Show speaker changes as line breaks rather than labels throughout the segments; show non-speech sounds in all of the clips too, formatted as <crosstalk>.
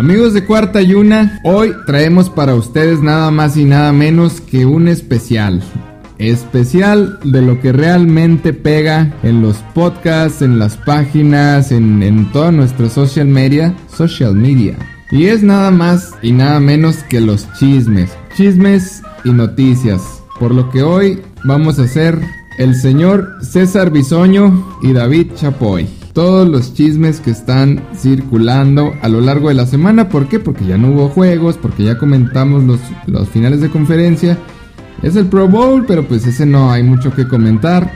Amigos de Cuarta y Una, hoy traemos para ustedes nada más y nada menos que un especial. Especial de lo que realmente pega en los podcasts, en las páginas, en, en toda nuestra social media. Social media. Y es nada más y nada menos que los chismes. Chismes y noticias. Por lo que hoy vamos a hacer el señor César Bisoño y David Chapoy todos los chismes que están circulando a lo largo de la semana. ¿Por qué? Porque ya no hubo juegos, porque ya comentamos los, los finales de conferencia. Es el Pro Bowl, pero pues ese no hay mucho que comentar.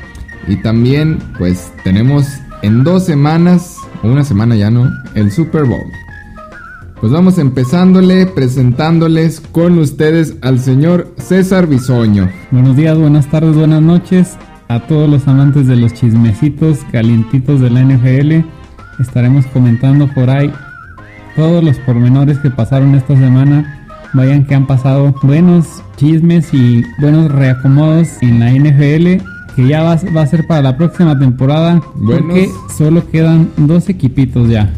Y también pues tenemos en dos semanas, o una semana ya no, el Super Bowl. Pues vamos empezándole, presentándoles con ustedes al señor César Bisoño.
Buenos días, buenas tardes, buenas noches a todos los amantes de los chismecitos calientitos de la NFL. Estaremos comentando por ahí todos los pormenores que pasaron esta semana. Vayan que han pasado buenos chismes y buenos reacomodos en la NFL que ya va, va a ser para la próxima temporada. Porque solo quedan dos equipitos ya.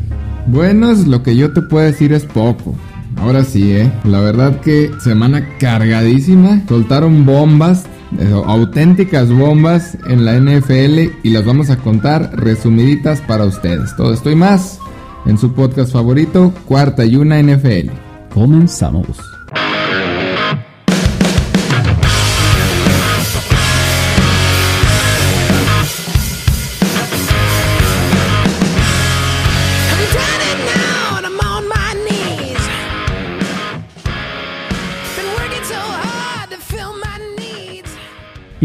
Buenos, lo que yo te puedo decir es poco. Ahora sí, eh. La verdad que semana cargadísima. Soltaron bombas auténticas bombas en la NFL y las vamos a contar resumiditas para ustedes. Todo esto y más en su podcast favorito, Cuarta y Una NFL.
Comenzamos.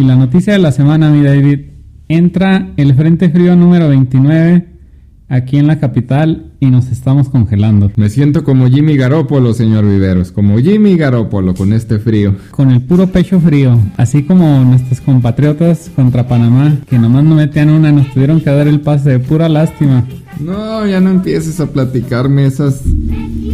Y la noticia de la semana, mi David, entra el Frente Frío número 29 aquí en la capital y nos estamos congelando.
Me siento como Jimmy Garoppolo, señor Viveros, como Jimmy Garoppolo con este frío.
Con el puro pecho frío, así como nuestros compatriotas contra Panamá, que nomás no metían una nos tuvieron que dar el pase de pura lástima.
No, ya no empieces a platicarme esas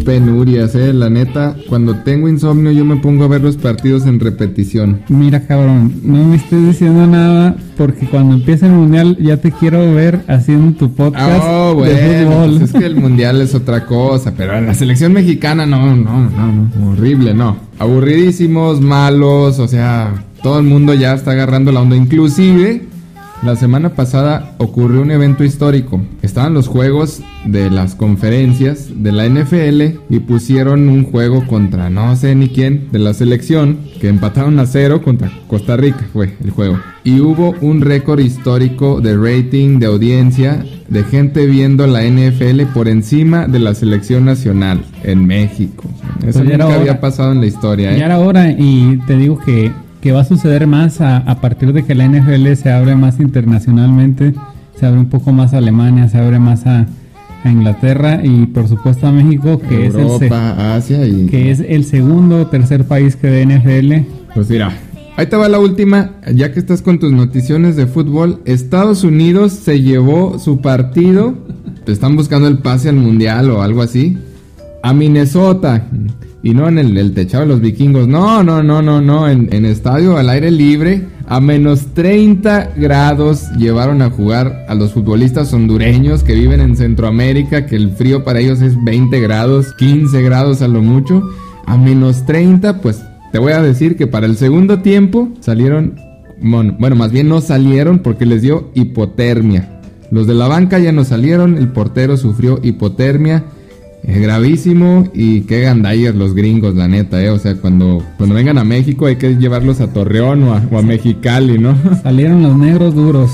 penurias, eh. La neta, cuando tengo insomnio yo me pongo a ver los partidos en repetición.
Mira, cabrón, no me estés diciendo nada porque cuando empiece el mundial ya te quiero ver haciendo tu podcast
oh, bueno, pues es que el mundial es otra cosa, pero la selección mexicana no, no, no, no, horrible, no. Aburridísimos, malos, o sea, todo el mundo ya está agarrando la onda, inclusive la semana pasada ocurrió un evento histórico. Estaban los juegos de las conferencias de la NFL y pusieron un juego contra no sé ni quién de la selección que empataron a cero contra Costa Rica fue el juego. Y hubo un récord histórico de rating, de audiencia, de gente viendo la NFL por encima de la selección nacional en México. Eso pues nunca había pasado en la historia.
¿eh? Ya era hora y te digo que que va a suceder más a, partir de que la NFL se abre más internacionalmente, se abre un poco más a Alemania, se abre más a, Inglaterra y por supuesto a México, que, es el
Asia y...
que es el segundo o tercer país que ve NFL.
Pues mira, ahí te va la última, ya que estás con tus noticiones de fútbol, Estados Unidos se llevó su partido, te están buscando el pase al mundial o algo así, a Minnesota. Y no en el, techado de los vikingos. No, no, no, no, no. En, en, estadio al aire libre. A menos 30 grados llevaron a jugar a los futbolistas hondureños que viven en Centroamérica. Que el frío para ellos es 20 grados, 15 grados a lo mucho. A menos 30, pues te voy a decir que para el segundo tiempo salieron. Bueno, más bien no salieron porque les dio hipotermia. Los de la banca ya no salieron. El portero sufrió hipotermia. Es gravísimo y qué gandallas los gringos, la neta, ¿eh? O sea, cuando, cuando vengan a México hay que llevarlos a Torreón o a, o a Mexicali, ¿no? <laughs>
Salieron los negros duros.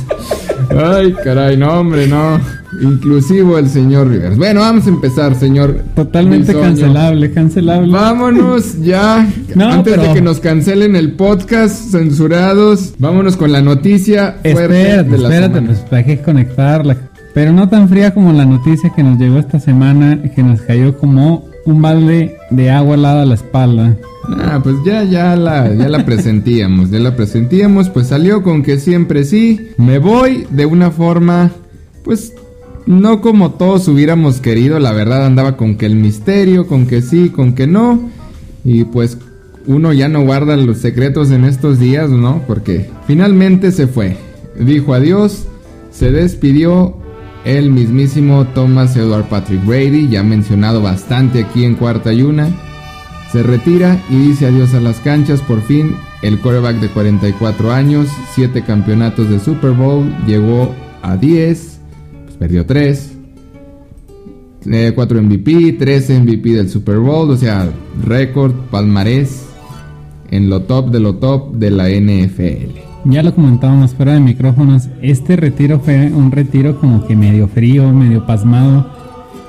Ay, caray, no, hombre, no. Inclusivo el señor Rivers. Bueno, vamos a empezar, señor.
Totalmente cancelable, cancelable.
Vámonos ya. <laughs> Antes de que nos cancelen el podcast, censurados, vámonos con la noticia
fuerte de la espérate, pues hay que conectarla. Pero no tan fría como la noticia que nos llegó esta semana, que nos cayó como un balde de agua helada a la espalda.
Ah, pues ya, ya la, ya la presentíamos, ya la presentíamos, pues salió con que siempre sí, me voy de una forma, pues no como todos hubiéramos querido, la verdad andaba con que el misterio, con que sí, con que no, y pues uno ya no guarda los secretos en estos días, ¿no? Porque finalmente se fue, dijo adiós, se despidió el mismísimo Thomas Edward Patrick Brady, ya mencionado bastante aquí en cuarta y una, se retira y dice adiós a las canchas por fin. El quarterback de 44 años, 7 campeonatos de Super Bowl, llegó a 10, pues perdió 3. 4 MVP, 3 MVP del Super Bowl, o sea, récord, palmarés en lo top de lo top de la NFL
ya lo comentábamos fuera de micrófonos, este retiro fue un retiro como que medio frío, medio pasmado.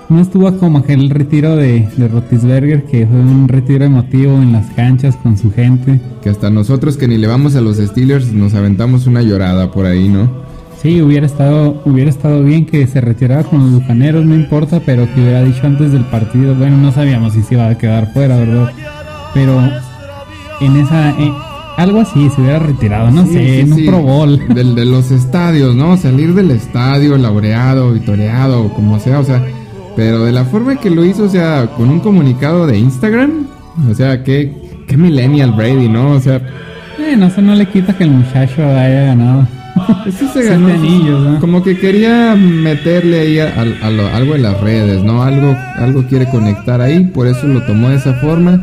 No estuvo como aquel retiro de, de Rotisberger, que fue un retiro emotivo en las canchas con su gente.
Que hasta nosotros que ni le vamos a los Steelers nos aventamos una llorada por ahí, ¿no?
Sí, hubiera estado, hubiera estado bien que se retirara con los bucaneros, no importa, pero que hubiera dicho antes del partido, bueno, no sabíamos si se iba a quedar fuera, ¿verdad? Pero en esa, algo así, se hubiera retirado, no sé, en un Pro Bowl.
Del, de los estadios, ¿no? Salir del estadio, laureado, vitoreado, como sea, o sea, pero de la forma que lo hizo, o sea, con un comunicado de Instagram, o sea, qué, qué millennial Brady, ¿no? O sea...
Eh, no sé, no le quita que el muchacho haya ganado. <laughs>
Sí se ganó. ¿no? Como que quería meterle ahí algo en las redes, ¿no? Algo, algo quiere conectar ahí, por eso lo tomó de esa forma.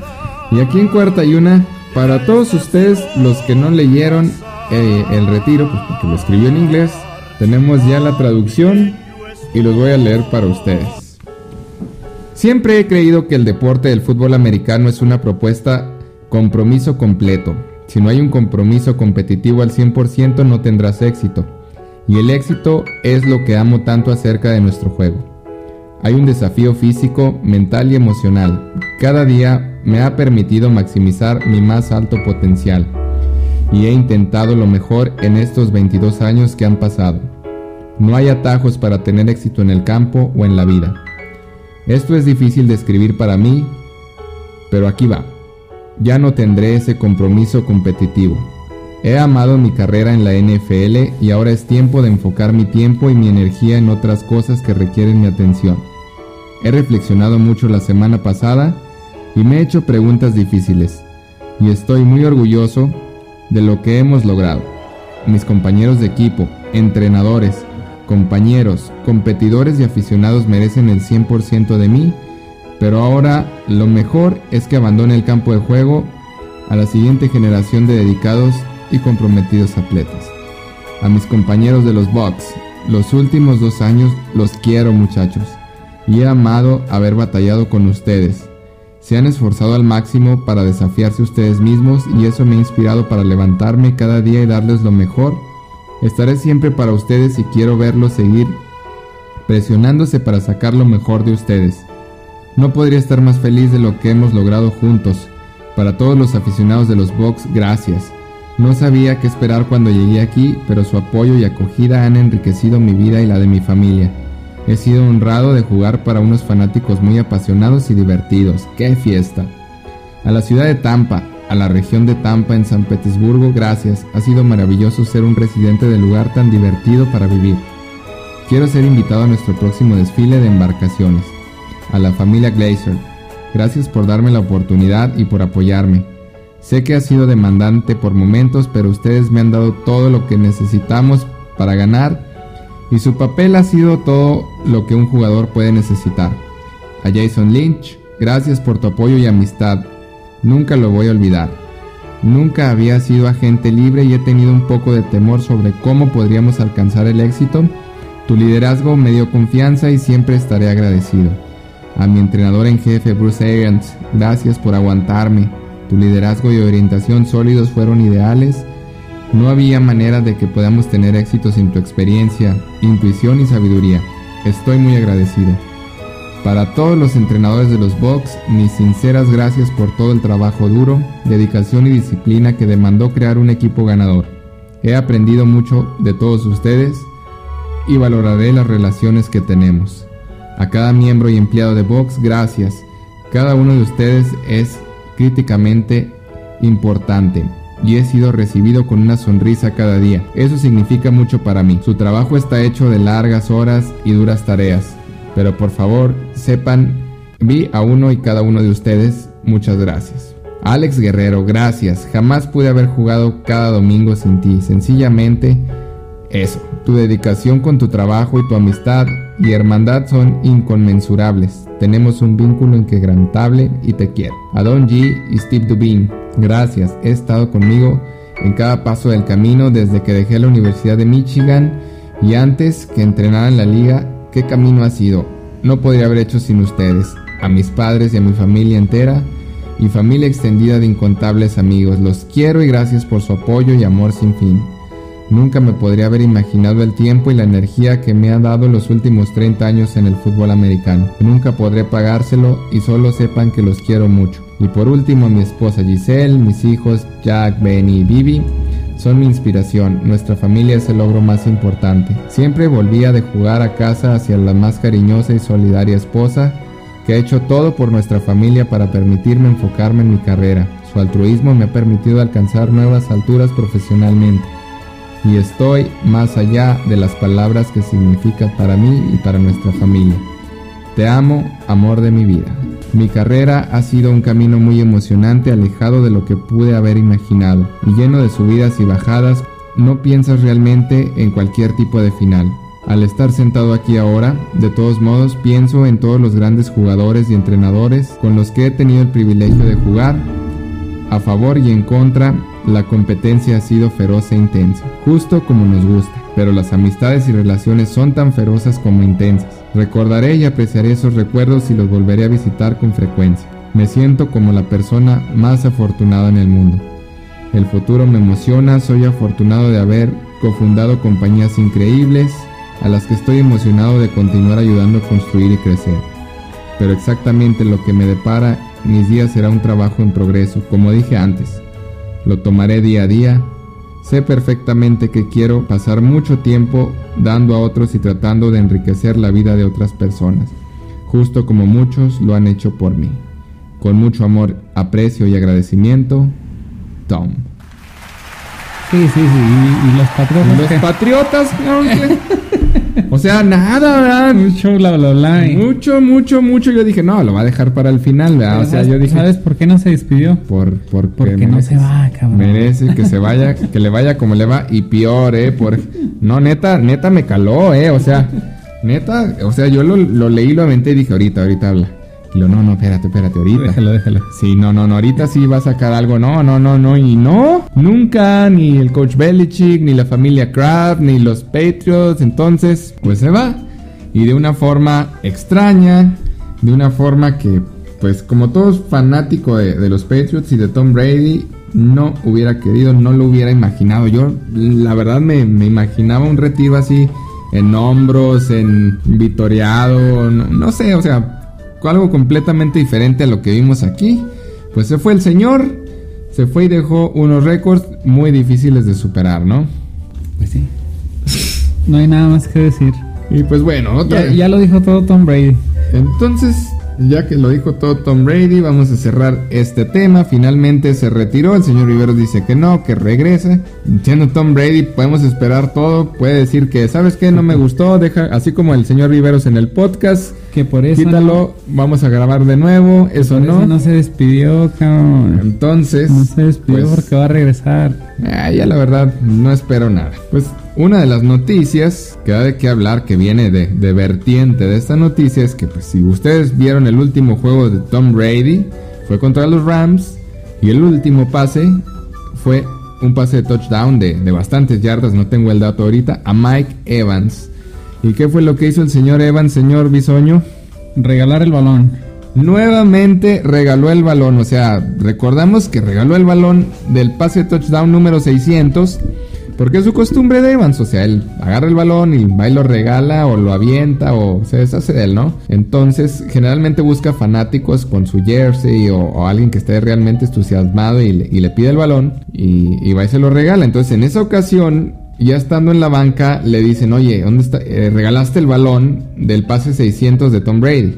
Y aquí en cuarta y una, para todos ustedes, los que no leyeron eh, el retiro, pues porque lo escribió en inglés, tenemos ya la traducción y los voy a leer para ustedes. Siempre he creído que el deporte del fútbol americano es una propuesta compromiso completo. Si no hay un compromiso competitivo al 100% no tendrás éxito. Y el éxito es lo que amo tanto acerca de nuestro juego. Hay un desafío físico, mental y emocional. Cada día me ha permitido maximizar mi más alto potencial y he intentado lo mejor en estos 22 años que han pasado. No hay atajos para tener éxito en el campo o en la vida. Esto es difícil de escribir para mí, pero aquí va. Ya no tendré ese compromiso competitivo. He amado mi carrera en la NFL y ahora es tiempo de enfocar mi tiempo y mi energía en otras cosas que requieren mi atención. He reflexionado mucho la semana pasada y me he hecho preguntas difíciles, y estoy muy orgulloso de lo que hemos logrado. Mis compañeros de equipo, entrenadores, compañeros, competidores y aficionados merecen el 100% de mí, pero ahora lo mejor es que abandone el campo de juego a la siguiente generación de dedicados y comprometidos atletas. A mis compañeros de los Bucks, los últimos dos años los quiero muchachos y he amado haber batallado con ustedes. Se han esforzado al máximo para desafiarse ustedes mismos y eso me ha inspirado para levantarme cada día y darles lo mejor. Estaré siempre para ustedes y quiero verlos seguir presionándose para sacar lo mejor de ustedes. No podría estar más feliz de lo que hemos logrado juntos. Para todos los aficionados de los Bucks, gracias. No sabía qué esperar cuando llegué aquí, pero su apoyo y acogida han enriquecido mi vida y la de mi familia. He sido honrado de jugar para unos fanáticos muy apasionados y divertidos. ¡Qué fiesta! A la ciudad de Tampa, a la región de Tampa en San Petersburgo, gracias. Ha sido maravilloso ser un residente del lugar tan divertido para vivir. Quiero ser invitado a nuestro próximo desfile de embarcaciones. A la familia Glazer, gracias por darme la oportunidad y por apoyarme. Sé que ha sido demandante por momentos, pero ustedes me han dado todo lo que necesitamos para ganar y su papel ha sido todo lo que un jugador puede necesitar. A Jason Lynch, gracias por tu apoyo y amistad. Nunca lo voy a olvidar. Nunca había sido agente libre y he tenido un poco de temor sobre cómo podríamos alcanzar el éxito. Tu liderazgo me dio confianza y siempre estaré agradecido. A mi entrenador en jefe Bruce Arians, gracias por aguantarme. Tu liderazgo y orientación sólidos fueron ideales no había manera de que podamos tener éxito sin tu experiencia, intuición y sabiduría. Estoy muy agradecido. Para todos los entrenadores de los Bucks, mis sinceras gracias por todo el trabajo duro, dedicación y disciplina que demandó crear un equipo ganador. He aprendido mucho de todos ustedes y valoraré las relaciones que tenemos. A cada miembro y empleado de Box, gracias. Cada uno de ustedes es críticamente importante y he sido recibido con una sonrisa cada día. Eso significa mucho para mí. Su trabajo está hecho de largas horas y duras tareas. Pero por favor, sepan, vi a uno y cada uno de ustedes. Muchas gracias. Alex Guerrero, gracias. Jamás pude haber jugado cada domingo sin ti. Sencillamente, eso. Tu dedicación con tu trabajo y tu amistad y hermandad son inconmensurables. Tenemos un vínculo inquebrantable y te quiero. A Don G y Steve Dubin, gracias. He estado conmigo en cada paso del camino desde que dejé la Universidad de Michigan y antes que entrenara en la liga. ¿Qué camino ha sido? No podría haber hecho sin ustedes. A mis padres y a mi familia entera y familia extendida de incontables amigos. Los quiero y gracias por su apoyo y amor sin fin. Nunca me podría haber imaginado el tiempo y la energía que me ha dado los últimos 30 años en el fútbol americano. Nunca podré pagárselo y solo sepan que los quiero mucho. Y por último, mi esposa Giselle, mis hijos Jack, Benny y Bibi son mi inspiración. Nuestra familia es el logro más importante. Siempre volvía de jugar a casa hacia la más cariñosa y solidaria esposa que ha hecho todo por nuestra familia para permitirme enfocarme en mi carrera. Su altruismo me ha permitido alcanzar nuevas alturas profesionalmente y estoy más allá de las palabras que significa para mí y para nuestra familia. Te amo, amor de mi vida. Mi carrera ha sido un camino muy emocionante, alejado de lo que pude haber imaginado, y lleno de subidas y bajadas, no piensas realmente en cualquier tipo de final. Al estar sentado aquí ahora, de todos modos pienso en todos los grandes jugadores y entrenadores con los que he tenido el privilegio de jugar, a favor y en contra, la competencia ha sido feroz e intensa, justo como nos gusta, pero las amistades y relaciones son tan ferozas como intensas. Recordaré y apreciaré esos recuerdos y los volveré a visitar con frecuencia. Me siento como la persona más afortunada en el mundo. El futuro me emociona, soy afortunado de haber cofundado compañías increíbles a las que estoy emocionado de continuar ayudando a construir y crecer. Pero exactamente lo que me depara mis días será un trabajo en progreso, como dije antes. Lo tomaré día a día. Sé perfectamente que quiero pasar mucho tiempo dando a otros y tratando de enriquecer la vida de otras personas, justo como muchos lo han hecho por mí. Con mucho amor, aprecio y agradecimiento, Tom.
Sí, sí, sí. Y, los patriotas.
Los patriotas, <laughs> O sea, nada, ¿verdad?
Mucho, bla, bla, bla.
Mucho, mucho, mucho. Yo dije, no, lo va a dejar para el final, ¿verdad? O sea, yo dije.
¿Sabes por qué no se despidió?
Por, porque,
porque no se va, cabrón.
Merece que se vaya, que le vaya como le va. Y peor, ¿eh? Por, no, neta, neta me caló, ¿eh? O sea, neta, o sea, yo lo, lo leí, lo aventé y dije, ahorita, ahorita habla. Y lo, no, no, espérate, espérate, ahorita.
Déjalo, déjalo.
Sí, no, no, no, ahorita sí va a sacar algo. No, no, no, no, y no. Nunca, ni el coach Belichick, ni la familia Kraft, ni los Patriots. Entonces, pues se va. Y de una forma extraña, de una forma que, pues como todos fanático de, los Patriots y de Tom Brady, no hubiera querido, no lo hubiera imaginado. Yo, la verdad, me, me imaginaba un retiro así en hombros, en vitoreado, no, no sé, o sea, algo completamente diferente a lo que vimos aquí. Pues se fue el señor, se fue y dejó unos récords muy difíciles de superar, ¿no?
Pues sí. No hay nada más que decir.
Y pues bueno, otra
ya, ya lo dijo todo Tom Brady.
Entonces, ya que lo dijo todo Tom Brady, vamos a cerrar este tema. Finalmente se retiró. El señor Riveros dice que no, que regrese. Siendo Tom Brady, podemos esperar todo. Puede decir que, ¿sabes qué? No me gustó. Deja, así como el señor Riveros en el podcast.
Que por eso.
Quítalo, vamos a grabar de nuevo. Eso no.
no se despidió, cabrón.
Entonces.
No se despidió pues, porque va a regresar.
Ah, ya la verdad, no espero nada. Pues una de las noticias que da de qué hablar, que viene de, vertiente de esta noticia, es que pues, si ustedes vieron el último juego de Tom Brady, fue contra los Rams, y el último pase fue un pase de touchdown de, de bastantes yardas, no tengo el dato ahorita, a Mike Evans. ¿Y qué fue lo que hizo el señor Evans, señor Bisoño?
Regalar el balón.
Nuevamente regaló el balón, o sea, recordamos que regaló el balón del pase de touchdown número 600 porque es su costumbre de Evans, o sea, él agarra el balón y va y lo regala o lo avienta o se deshace de él, ¿no? Entonces, generalmente busca fanáticos con su jersey o, alguien que esté realmente entusiasmado y le, pide el balón y, va y se lo regala. Entonces, en esa ocasión, ya estando en la banca, le dicen, oye, ¿dónde está? Eh, regalaste el balón del pase 600 de Tom Brady.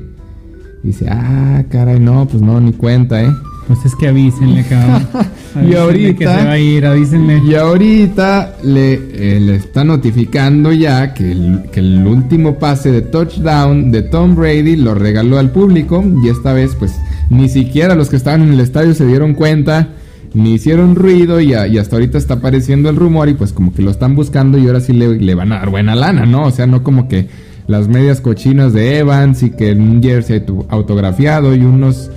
dice, ah, caray, no, pues no, ni cuenta, ¿eh?
Pues es que avísenle, cabrón. <laughs>
y ahorita.
Que se va a ir, avísenle.
Y ahorita le, eh, le está notificando ya que el, que el, último pase de touchdown de Tom Brady lo regaló al público. Y esta vez, pues, ni siquiera los que estaban en el estadio se dieron cuenta. Ni hicieron ruido y, y hasta ahorita está apareciendo el rumor y pues como que lo están buscando y ahora sí le, le van a dar buena lana, ¿no? O sea, no como que las medias cochinas de Evans y que un jersey autografiado y unos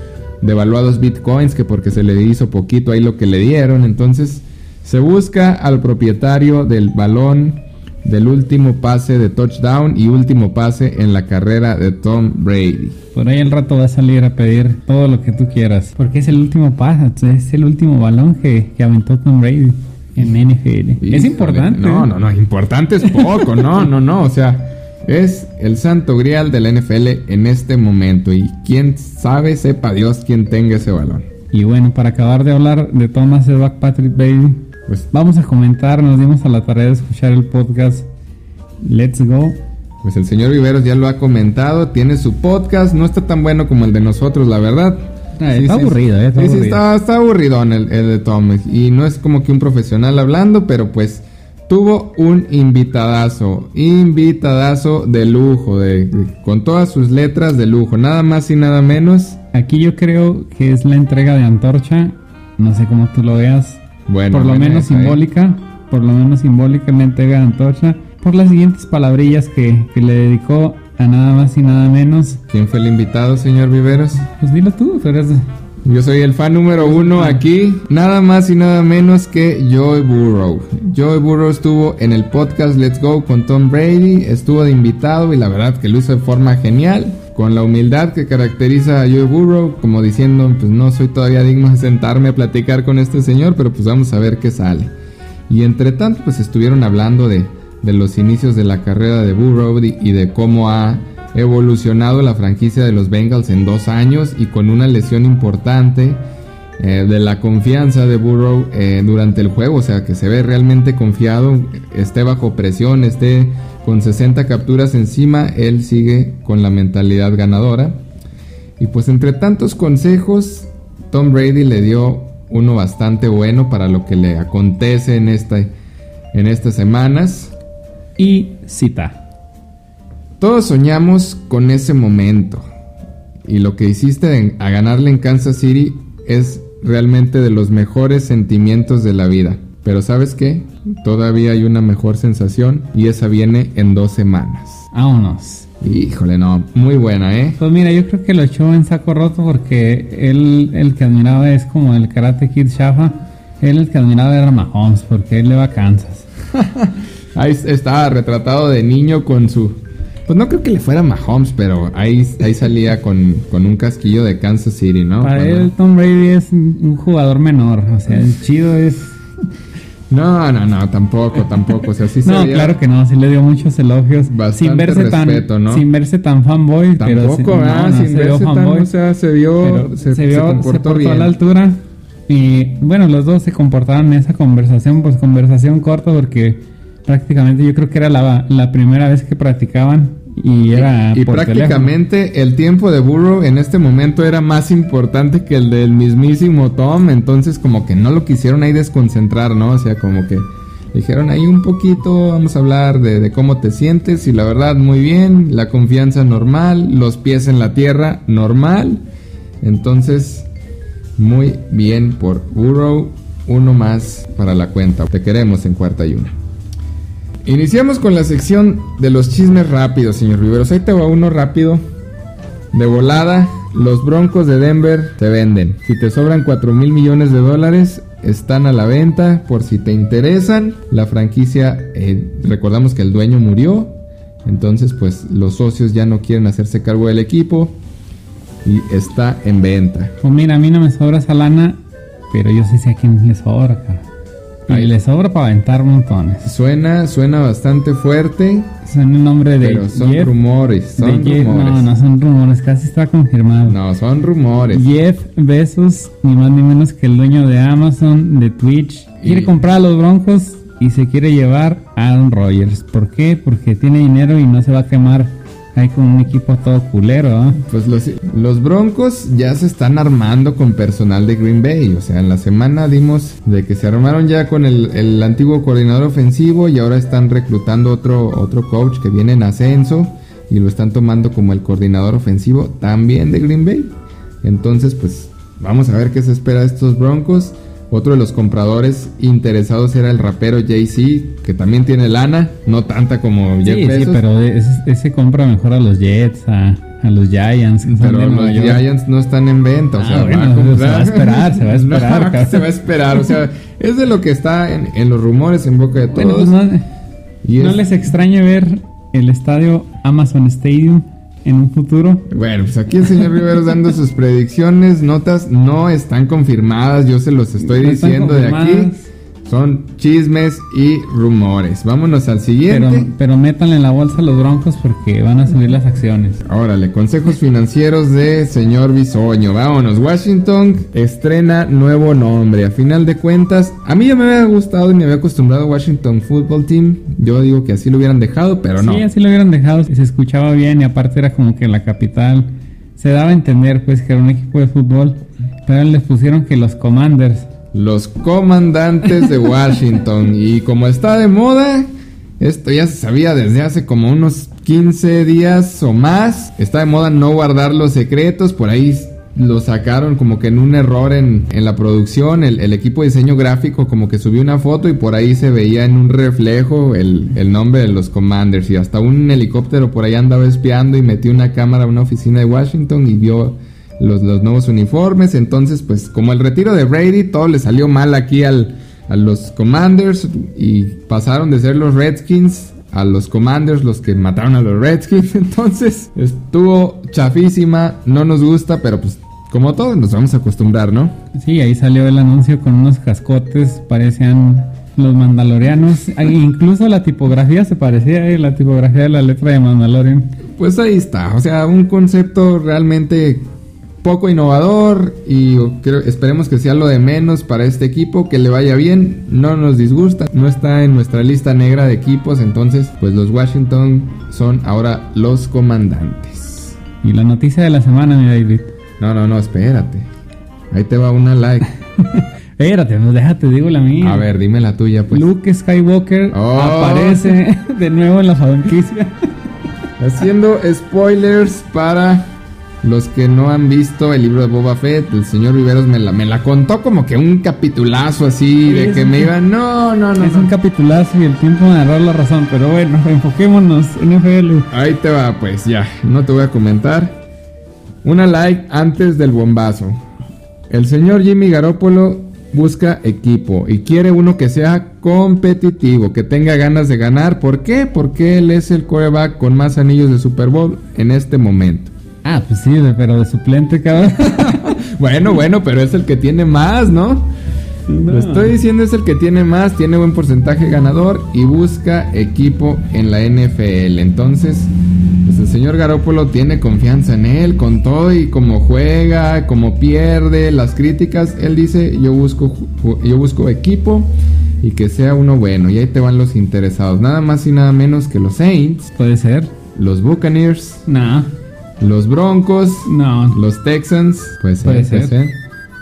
devaluados bitcoins que porque se le hizo poquito ahí lo que le dieron. Entonces se busca al propietario del balón del último pase de touchdown y último pase en la carrera de Tom Brady.
Por ahí el rato va a salir a pedir todo lo que tú quieras. Porque es el último pase, es el último balón que, que aventó Tom Brady en NFL. es importante.
No, ¿eh? no, no, importante es poco, no, no, no, o sea, es el santo grial de la NFL en este momento y quién sabe, sepa Dios quién tenga ese balón.
Y bueno, para acabar de hablar de Thomas Edward Patrick Baby, pues vamos a comentar, nos dimos a la tarea de escuchar el podcast Let's Go.
Pues el señor Viveros ya lo ha comentado, tiene su podcast, no está tan bueno como el de nosotros, la verdad.
Ah, está aburrido, eh,
está, aburrido. está, está aburrido el, el de Thomas. Y no es como que un profesional hablando, pero pues tuvo un invitadazo, invitadazo de lujo, de, con todas sus letras de lujo, nada más y nada menos.
Aquí yo creo que es la entrega de Antorcha, no sé cómo tú lo veas, bueno, por lo menos simbólica, por lo menos simbólica la entrega de Antorcha, por las siguientes palabrillas que, que le dedicó a nada más y nada menos.
¿Quién fue el invitado, señor Viveros?
Pues dilo tú, pero es...
Yo soy el fan número uno aquí, nada más y nada menos que Joey Burrow. Joey Burrow estuvo en el podcast Let's Go con Tom Brady, estuvo de invitado y la verdad que hizo de forma genial, con la humildad que caracteriza a Joey Burrow, como diciendo, pues no soy todavía digno de sentarme a platicar con este señor, pero pues vamos a ver qué sale. Y entre tanto, pues estuvieron hablando de, de los inicios de la carrera de Burrow y de cómo ha evolucionado la franquicia de los Bengals en dos años y con una lesión importante eh, de la confianza de Burrow eh, durante el juego, o sea que se ve realmente confiado, esté bajo presión, esté con 60 capturas encima, él sigue con la mentalidad ganadora. Y pues entre tantos consejos, Tom Brady le dio uno bastante bueno para lo que le acontece en, esta, en estas semanas.
Y cita.
Todos soñamos con ese momento. Y lo que hiciste a ganarle en Kansas City es realmente de los mejores sentimientos de la vida. Pero ¿sabes qué? Todavía hay una mejor sensación y esa viene en dos semanas.
Vámonos.
Híjole, no, muy buena, ¿eh?
Pues mira, yo creo que lo echó en saco roto porque él, el que admiraba es como el Karate Kid Shafa. Él el que admiraba era Mahomes porque él le va a Kansas. <laughs>
Ahí estaba retratado de niño con su pues no creo que le fuera Mahomes, pero ahí, ahí salía con, un casquillo de Kansas City, ¿no?
Para él Tom Brady es un jugador menor, o sea, el chido es...
No, no, no, tampoco, tampoco. O sea, sí <laughs>
no, claro que no, sí le dio muchos elogios. sin verse respeto, tan, ¿no? Sin verse tan fanboy,
tampoco, pero ah, sin verse fanboy, o sea, se vio, se, se, vio, se comportó
a la altura. Y bueno, los dos se comportaron en esa conversación, pues conversación corta porque prácticamente yo creo que era la, la primera vez que practicaban y era
y, prácticamente el tiempo de Burrow en este momento era más importante que el del mismísimo Tom entonces como que no lo quisieron ahí desconcentrar no o sea como que dijeron ahí un poquito vamos a hablar de, de cómo te sientes y la verdad muy bien la confianza normal los pies en la tierra normal entonces muy bien por Burrow uno más para la cuenta te queremos en cuarta y una Iniciamos con la sección de los chismes rápidos, señor Riveros. Ahí te va uno rápido. De volada, los Broncos de Denver se venden. Si te sobran 4 mil millones de dólares, están a la venta por si te interesan. La franquicia, eh, recordamos que el dueño murió. Entonces, pues los socios ya no quieren hacerse cargo del equipo. Y está en venta.
Pues mira, a mí no me sobra esa lana, pero yo sé si a quién le sobra, cara. Y le sobra para aventar montones.
Suena, suena bastante fuerte.
Son el nombre de.
Pero son rumores. Son rumores.
no, no son rumores, casi está confirmado.
No, son rumores.
Jeff Bezos, ni más ni menos que el dueño de Amazon, de Twitch, quiere comprar a los Broncos y se quiere llevar a Aaron Rodgers. ¿Por qué? Porque tiene dinero y no se va a quemar hay con un equipo todo culero,
Pues los, los, Broncos ya se están armando con personal de Green Bay. O sea, en la semana dimos de que se armaron ya con el, el antiguo coordinador ofensivo y ahora están reclutando otro, otro coach que viene en ascenso y lo están tomando como el coordinador ofensivo también de Green Bay. Entonces, pues vamos a ver qué se espera de estos Broncos. Otro de los compradores interesados era el rapero Jay-Z, que también tiene lana, no tanta como Jeff
Sí, sí, pero ese, ese compra mejor a los Jets, a, a los Giants.
Pero los
Nueva York.
Giants no están en venta, o
Ah,
sea,
bueno,
va a
se va a esperar, se va a <laughs> esperar,
No, <laughs> se va a esperar, o sea, es de lo que está en, en los rumores en boca de
Bueno,
todos.
pues no,
y
no
es-
les extrañe ver el estadio Amazon Stadium en un futuro.
Bueno, pues aquí el señor Riveros dando sus predicciones, notas no están confirmadas, yo se los estoy
No
diciendo de aquí. Son chismes y rumores. Vámonos al siguiente.
Pero, pero métanle en la bolsa a los broncos porque van a subir las acciones.
Órale, consejos financieros de señor Bisoño. Vámonos, Washington estrena nuevo nombre. A final de cuentas, a mí ya me había gustado y me había acostumbrado a Washington Football Team. Yo digo que así lo hubieran dejado, pero no.
Sí, así lo hubieran dejado. Se escuchaba bien y aparte era como que la capital. Se daba a entender pues que era un equipo de fútbol. Pero les pusieron que los Commanders.
Los comandantes de <laughs> Washington. y como está de moda, esto ya se sabía desde hace como unos 15 días o más. Está de moda no guardar los secretos. Por ahí lo sacaron como que en un error en, en la producción. El, el equipo de diseño gráfico como que subió una foto y por ahí se veía en un reflejo el, el nombre de los commanders. Y hasta un helicóptero por ahí andaba espiando y metió una cámara a una oficina de Washington y vio los, los nuevos uniformes. Entonces, pues como el retiro de Brady, todo le salió mal aquí al, a los Commanders y pasaron de ser los Redskins a los Commanders, los que mataron a los Redskins. <laughs> Entonces, estuvo chafísima, no nos gusta, pero pues como todos nos vamos a acostumbrar, ¿no?
Sí, ahí salió el anuncio con unos cascotes. Parecían los mandalorianos. Incluso la tipografía se parecía a la tipografía de la letra de Mandalorian.
Pues ahí está, o sea, un concepto realmente poco innovador y creo, esperemos que sea lo de menos para este equipo, que le vaya bien, no nos disgusta, no está en nuestra lista negra de equipos, entonces pues los Washington son ahora los comandantes.
Y la noticia de la semana, mi David.
No, no, no, espérate. Ahí te va una like. <laughs>
Espérate, pues déjate, digo la mía.
A ver, dime la tuya, pues.
Luke Skywalker
Oh.
aparece <laughs> de nuevo en la franquicia.
Haciendo spoilers para los que no han visto el libro de Boba Fett, el señor Riveros me la, me la contó como que un capitulazo así de que me iba. No, no, no.
es
no.
un capitulazo y el tiempo me dará la razón, pero bueno, <laughs> enfoquémonos, NFL.
Ahí te va, pues ya, no te voy a comentar. Una like antes del bombazo. El señor Jimmy Garoppolo busca equipo y quiere uno que sea competitivo, que tenga ganas de ganar. ¿Por qué? Porque él es el quarterback con más anillos de Super Bowl en este momento.
Ah, pues sí, pero de suplente, cabrón. <laughs>
Bueno, bueno, pero es el que tiene más, ¿no?
No.
Lo estoy diciendo es el que tiene más, tiene buen porcentaje ganador y busca equipo en la NFL. Entonces, pues el señor Garópolo tiene confianza en él, con todo y cómo juega, cómo pierde, las críticas. Él dice, yo busco, yo busco equipo y que sea uno bueno. Y ahí te van los interesados. Nada más y nada menos que los Saints,
Puede ser.
los Buccaneers,
No,
los Broncos,
no.
los Texans, puede ser,
Puede
puede
ser.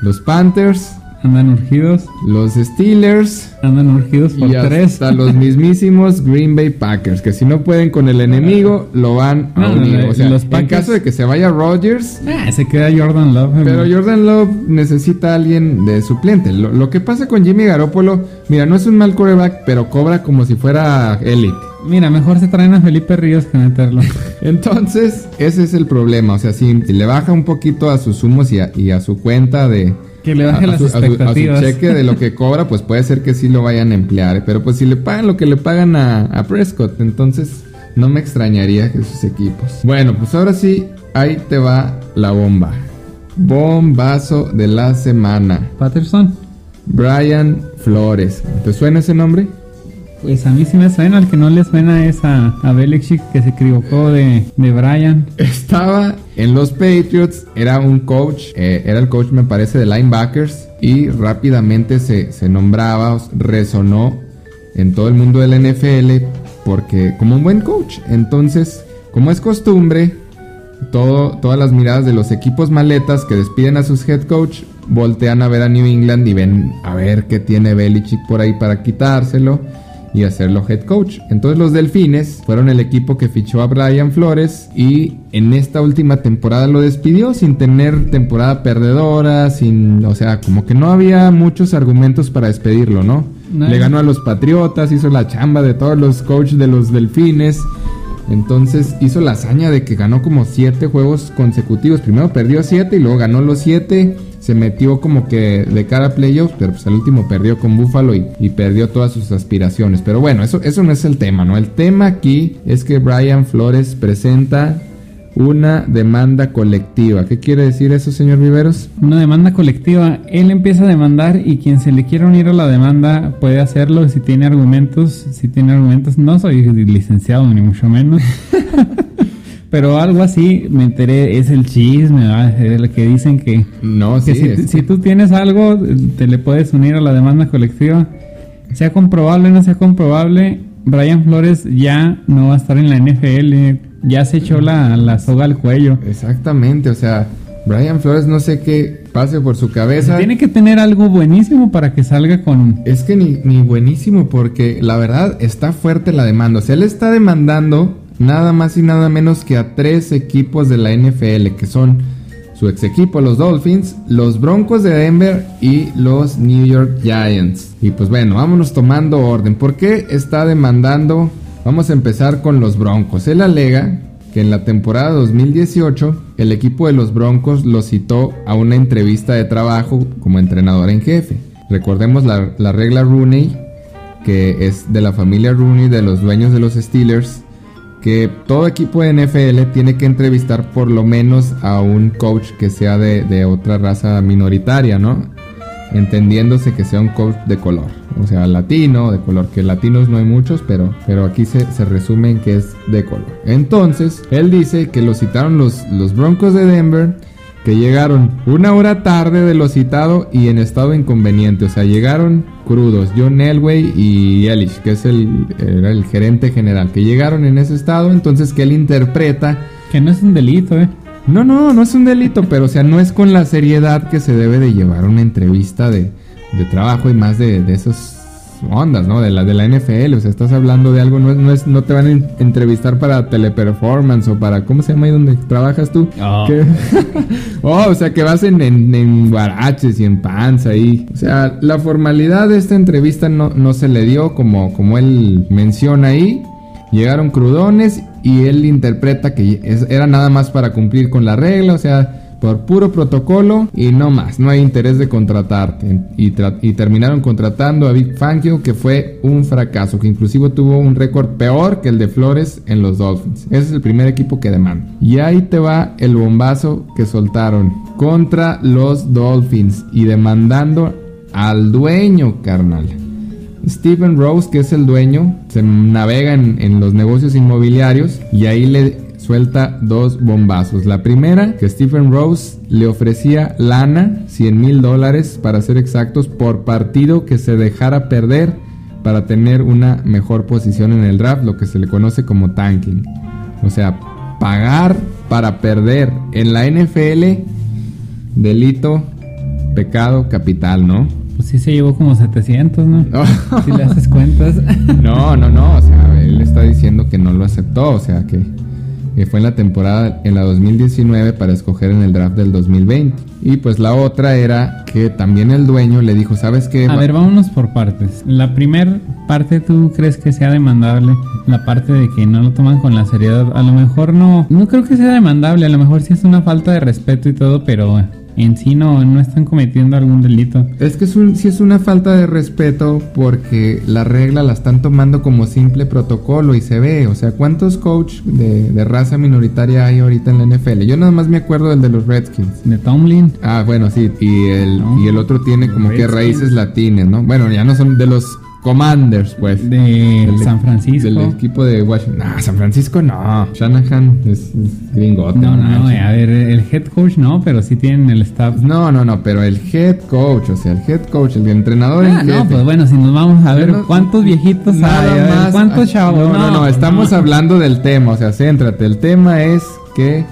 los Panthers,
Andan urgidos.
los Steelers
Andan urgidos por
y
tres.
hasta los <laughs> mismísimos Green Bay Packers, que si no pueden con el enemigo, lo van a
No,
unir.
no,
O sea,
los
en caso de que se vaya Rodgers,
Ah, se queda Jordan Love.
pero. Jordan Love necesita a alguien de suplente. Lo, lo que pasa con Jimmy Garoppolo, mira, no es un mal quarterback, pero cobra como si fuera élite.
Mira, mejor se traen a Felipe Ríos que meterlo. <laughs>
Entonces, ese es el problema. O sea, si, si le baja un poquito a sus humos y a, y a su cuenta de.
Que le baje
a-
las
su- a su-
expectativas.
A su, cheque de lo que <laughs> cobra, pues puede ser que sí lo vayan a emplear. Pero pues si le pagan lo que le pagan a, a Prescott, entonces no me extrañaría que sus equipos. Bueno, pues ahora sí, ahí te va la bomba. Bombazo de la semana.
Patterson.
Brian Flores. ¿Te suena ese nombre?
Pues a mí sí me suena, al que no le suena es a, a Belichick que se equivocó de, de Brian.
Estaba en los Patriots, era un coach, eh, era el coach me parece de linebackers y rápidamente se, se nombraba, resonó en todo el mundo del NFL porque como un buen coach. Entonces, como es costumbre, todas las miradas de los equipos maletas que despiden a sus head coach voltean a ver a New England y ven a ver qué tiene Belichick por ahí para quitárselo. Y hacerlo head coach. Entonces los Delfines fueron el equipo que fichó a Brian Flores y en esta última temporada lo despidió sin tener temporada perdedora, sin, o sea, como que no había muchos argumentos para despedirlo, ¿no? Le ganó a los Patriotas, hizo la chamba de todos los coaches de los Delfines. Entonces hizo la hazaña de que ganó como siete juegos consecutivos. Primero perdió siete y luego ganó los siete se metió como que de cara a playoffs, pero pues al último perdió con Buffalo y, perdió todas sus aspiraciones. Pero bueno, eso, eso no es el tema, ¿no? El tema aquí es que Brian Flores presenta una demanda colectiva. ¿Qué quiere decir eso, señor Viveros?
Una demanda colectiva. Él empieza a demandar y quien se le quiera unir a la demanda puede hacerlo si tiene argumentos. Si tiene argumentos, no soy licenciado ni mucho menos. <laughs> Pero algo así, me enteré, es el chisme, es el que dicen que,
no,
si, si, tú tienes algo, te le puedes unir a la demanda colectiva. Sea comprobable o no sea comprobable, Brian Flores ya no va a estar en la NFL, ya se echó la, la soga al cuello.
Exactamente, o sea, Brian Flores no sé qué pase por su cabeza.
Tiene que tener algo buenísimo para que salga con...
Es que ni, ni buenísimo porque la verdad está fuerte la demanda. O sea, él está demandando nada más y nada menos que a tres equipos de la NFL, que son su ex equipo, los Dolphins, los Broncos de Denver y los New York Giants. Y pues bueno, vámonos tomando orden. ¿Por qué está demandando? Vamos a empezar con los Broncos. Él alega que en la temporada 2018 el equipo de los Broncos lo citó a una entrevista de trabajo como entrenador en jefe. Recordemos la, la regla Rooney, que es de la familia Rooney, de los dueños de los Steelers, que todo equipo de NFL tiene que entrevistar por lo menos a un coach que sea de, otra raza minoritaria, ¿no? Entendiéndose que sea un coach de color, o sea, latino, de color, que latinos no hay muchos, pero, pero aquí se, se resume en que es de color. Entonces, él dice que lo citaron los, los Broncos de Denver que llegaron una hora tarde de lo citado y en estado inconveniente. O sea, llegaron crudos. John Elway y Elish, que es el, era el gerente general, que llegaron en ese estado. Entonces, que él interpreta.
Que no es un delito, ¿eh?
No, no, no es un delito, <laughs> pero o sea, no es con la seriedad que se debe de llevar una entrevista de, de trabajo y más de, de esos ondas, ¿no? De la, de la NFL, o sea, estás hablando de algo, no, es, no te van a entrevistar para teleperformance o para, ¿cómo se llama ahí donde trabajas tú?
Oh. <laughs>
oh o sea, que vas en, en, guaraches y en panza ahí. O sea, la formalidad de esta entrevista no, no se le dio como, como él menciona ahí. Llegaron crudones y él interpreta que era nada más para cumplir con la regla, o sea, por puro protocolo y no más, no hay interés de contratarte. Y, terminaron contratando a Big Fangio, que fue un fracaso, que inclusive tuvo un récord peor que el de Flores en los Dolphins. Ese es el primer equipo que demanda. Y ahí te va el bombazo que soltaron contra los Dolphins y demandando al dueño, carnal. Stephen Rose, que es el dueño, se navega en, en los negocios inmobiliarios y ahí le suelta dos bombazos. La primera, que Stephen Rose le ofrecía lana, 100 mil dólares para ser exactos, por partido que se dejara perder para tener una mejor posición en el draft, lo que se le conoce como tanking. O sea, pagar para perder en la NFL, delito, pecado capital, ¿no?
Pues sí se llevó como 700, ¿no? <laughs> si le haces cuentas.
no, no, no, o sea, él está diciendo que no lo aceptó, o sea, que que fue en la temporada en la 2019 para escoger en el draft del 2020. Y pues la otra era que también el dueño le dijo, ¿sabes qué?
A ver, vámonos por partes. La primera parte tú crees que sea demandable, la parte de que no lo toman con la seriedad, a lo mejor no, no creo que sea demandable, a lo mejor sí es una falta de respeto y todo, pero en sí no, no están cometiendo algún delito.
Es que es un, sí es una falta de respeto porque la regla la están tomando como simple protocolo y se ve, o sea, ¿cuántos coach de, de raza minoritaria hay ahorita en la NFL? Yo nada más me acuerdo del de los Redskins.
De Tomlin.
Ah, bueno, sí, y el, y el otro tiene como que raíces latinas, ¿no? Bueno, ya no son de los Commanders, pues.
De San Francisco.
Del equipo de Washington. No, San Francisco no. Shanahan es, gringote.
No, no, no, a ver, el head coach no, pero sí tienen el staff.
No, no, no, pero el head coach, o sea, el head coach, el entrenador
ah, No, pues bueno, si nos vamos a ver cuántos viejitos hay, más, cuántos chavos.
No, no, no, estamos hablando del tema, o sea, céntrate. El tema es que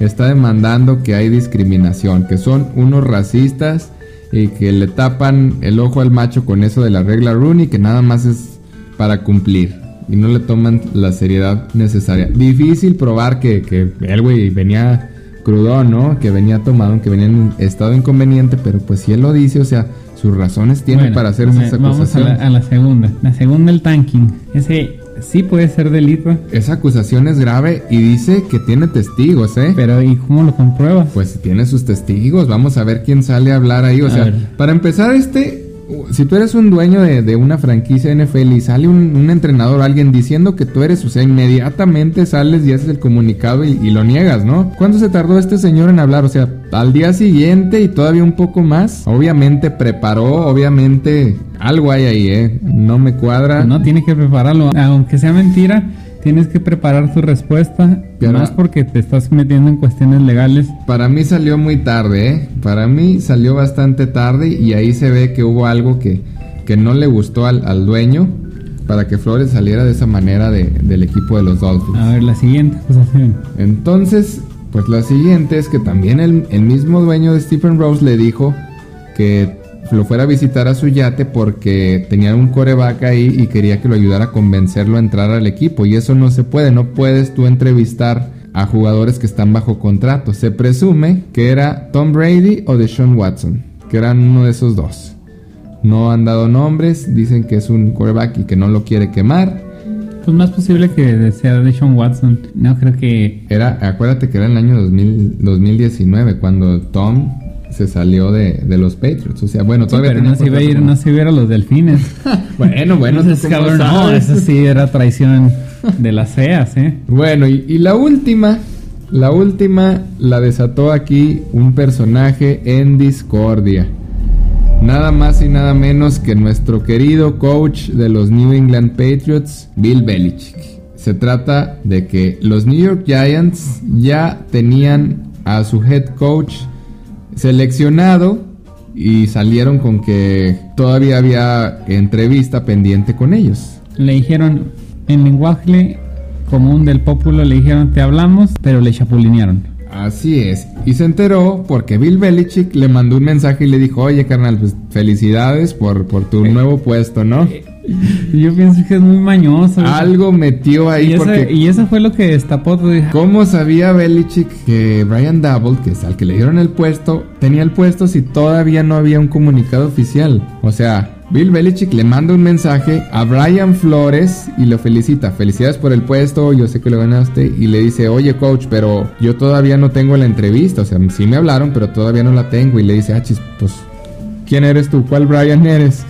está demandando que hay discriminación, que son unos racistas y que le tapan el ojo al macho con eso de la regla Rooney, que nada más es para cumplir y no le toman la seriedad necesaria. Difícil probar que, que el güey venía crudón, ¿no? Que venía tomado, que venía en estado inconveniente, pero pues si él lo dice, o sea, sus razones tiene para hacer esas
acusaciones. Vamos a la, segunda. La segunda, el tanking. Ese sí puede ser delito.
Esa acusación es grave y dice que tiene testigos, ¿eh?
Pero ¿y cómo lo compruebas?
Pues tiene sus testigos. Vamos a ver quién sale a hablar ahí. O sea, para empezar, este si tú eres un dueño de, una franquicia NFL y sale un, entrenador alguien diciendo que tú eres, o sea, inmediatamente sales y haces el comunicado y, lo niegas, ¿no? ¿Cuánto se tardó este señor en hablar? O sea, al día siguiente y todavía un poco más. Obviamente preparó, obviamente algo hay ahí, ¿eh? No me cuadra.
No tiene que prepararlo, aunque sea mentira tienes que preparar tu respuesta, más porque te estás metiendo en cuestiones legales.
Para mí salió muy tarde, ¿eh? Para mí salió bastante tarde y ahí se ve que hubo algo que, que no le gustó al, dueño para que Flores saliera de esa manera del equipo de los Dolphins.
A ver, la siguiente acusación.
Entonces, pues la siguiente es que también el, el mismo dueño de Stephen Rose le dijo que lo fuera a visitar a su yate porque tenía un coreback ahí y quería que lo ayudara a convencerlo a entrar al equipo. Y eso no se puede, no puedes tú entrevistar a jugadores que están bajo contrato. Se presume que era Tom Brady o Deshaun Watson, que eran uno de esos dos. No han dado nombres, dicen que es un quarterback y que no lo quiere quemar.
Pues más posible que sea Deshaun Watson. No creo que.
Era, acuérdate que era en el año 2019 cuando Tom se salió de, los Patriots. O sea, bueno, todavía.
pero no se, iba a ir, no se iba a los delfines. <laughs>
bueno, bueno,
eso, no, eso sí era traición de las CEAS, ¿eh?
Bueno, y, y, la última, la última la desató aquí un personaje en discordia. Nada más y nada menos que nuestro querido coach de los New England Patriots, Bill Belichick. Se trata de que los New York Giants ya tenían a su head coach seleccionado y salieron con que todavía había entrevista pendiente con ellos.
Le dijeron en lenguaje común del pueblo, le dijeron te hablamos, pero le chapulinearon.
Así es. Y se enteró porque Bill Belichick le mandó un mensaje y le dijo, oye carnal, pues felicidades por, por tu nuevo puesto, ¿no? Eh,
yo pienso que es muy mañoso.
Algo metió ahí.
Y,
porque...
y eso fue lo que destapó.
¿Cómo sabía Belichick que Brian Double, que es al que le dieron el puesto, tenía el puesto si todavía no había un comunicado oficial? O sea, Bill Belichick le manda un mensaje a Brian Flores y lo felicita. Felicidades por el puesto, yo sé que lo ganaste. Y le dice, oye coach, pero yo todavía no tengo la entrevista. O sea, sí me hablaron, pero todavía no la tengo. Y le dice, ah, chis, pues, ¿quién eres tú? ¿Cuál Brian eres?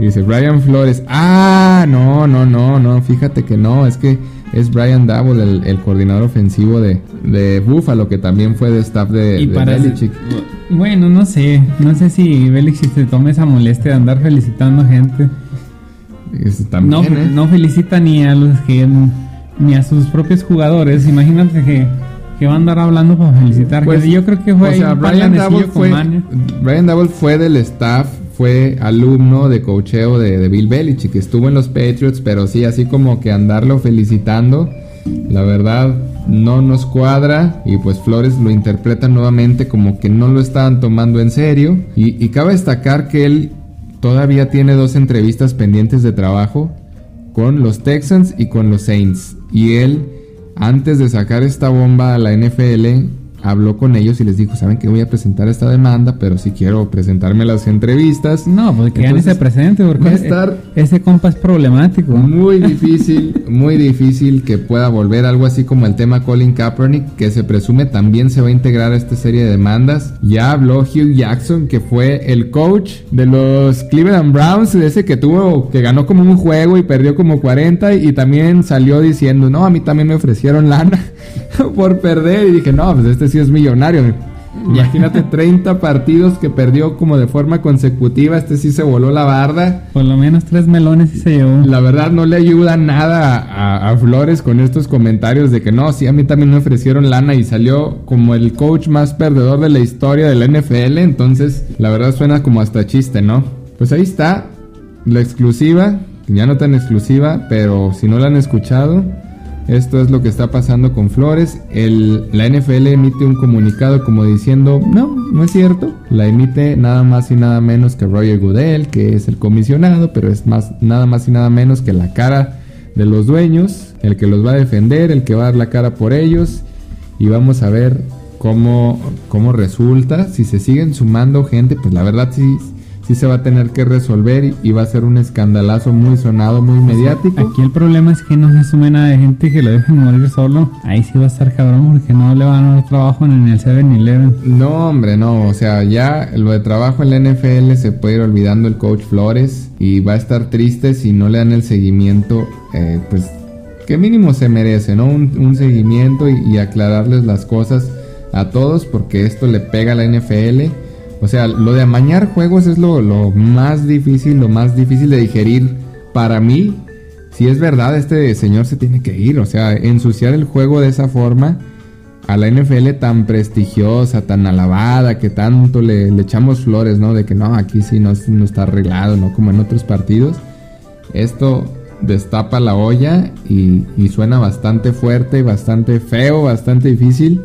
Y dice Brian Flores. Ah, no, no, no, no. Fíjate que no. Es que es Brian Double, el, coordinador ofensivo de, de, Buffalo, que también fue de staff de, Belichick.
bueno, no sé. No sé si Belichick se toma esa molestia de andar felicitando gente. no, ¿eh? no felicita ni a los que ni a sus propios jugadores. Imagínate que, que va a andar hablando para felicitar. Pues, yo creo que fue.
O sea, Brian Double fue, Brian Double fue del staff fue alumno de cocheo de, Bill Belichick, estuvo en los Patriots, pero sí, así como que andarlo felicitando, la verdad no nos cuadra y pues Flores lo interpreta nuevamente como que no lo estaban tomando en serio y, y cabe destacar que él todavía tiene dos entrevistas pendientes de trabajo con los Texans y con los Saints y él antes de sacar esta bomba a la NFL habló con ellos y les dijo, saben que voy a presentar esta demanda, pero si quiero presentarme las entrevistas.
No, pues que ya ni se presente porque va a estar ese compa es problemático.
Muy difícil, muy difícil que pueda volver algo así como el tema Colin Kaepernick, que se presume también se va a integrar a esta serie de demandas. Ya habló Hugh Jackson, que fue el coach de los Cleveland Browns, ese que tuvo, que ganó como un juego y perdió como 40 y también salió diciendo, no, a mí también me ofrecieron lana <laughs> por perder y dije, no, pues este sí es millonario. Imagínate <laughs> 30 partidos que perdió como de forma consecutiva. Este sí se voló la barda.
Por lo menos tres melones y se llevó.
La verdad no le ayuda nada a, Flores con estos comentarios de que no, sí, a mí también me ofrecieron lana y salió como el coach más perdedor de la historia del NFL. Entonces, la verdad suena como hasta chiste, ¿no? Pues ahí está la exclusiva. Ya no tan exclusiva, pero si no la han escuchado, Esto es lo que está pasando con Flores. El, la NFL emite un comunicado como diciendo, no, no es cierto. La emite nada más y nada menos que Roger Goodell, que es el comisionado, pero es más, nada más y nada menos que la cara de los dueños, el que los va a defender, el que va a dar la cara por ellos. Y vamos a ver cómo, cómo resulta. Si se siguen sumando gente, pues la verdad sí sí se va a tener que resolver y, va a ser un escandalazo muy sonado, muy mediático.
Aquí el problema es que no se sume nada de gente y que lo dejen morir solo. Ahí sí va a estar cabrón porque no le van a dar trabajo en el 7-Eleven.
No, hombre, no. O sea, ya lo de trabajo en la NFL se puede ir olvidando el coach Flores y va a estar triste si no le dan el seguimiento, eh, pues que mínimo se merece, ¿no? Un, seguimiento y, y aclararles las cosas a todos porque esto le pega a la NFL o sea, lo de amañar juegos es lo, más difícil, lo más difícil de digerir para mí. Si es verdad, este señor se tiene que ir. O sea, ensuciar el juego de esa forma a la NFL tan prestigiosa, tan alabada, que tanto le, echamos flores, ¿no? De que no, aquí sí no, no, está arreglado, ¿no? Como en otros partidos. Esto destapa la olla y, y suena bastante fuerte, bastante feo, bastante difícil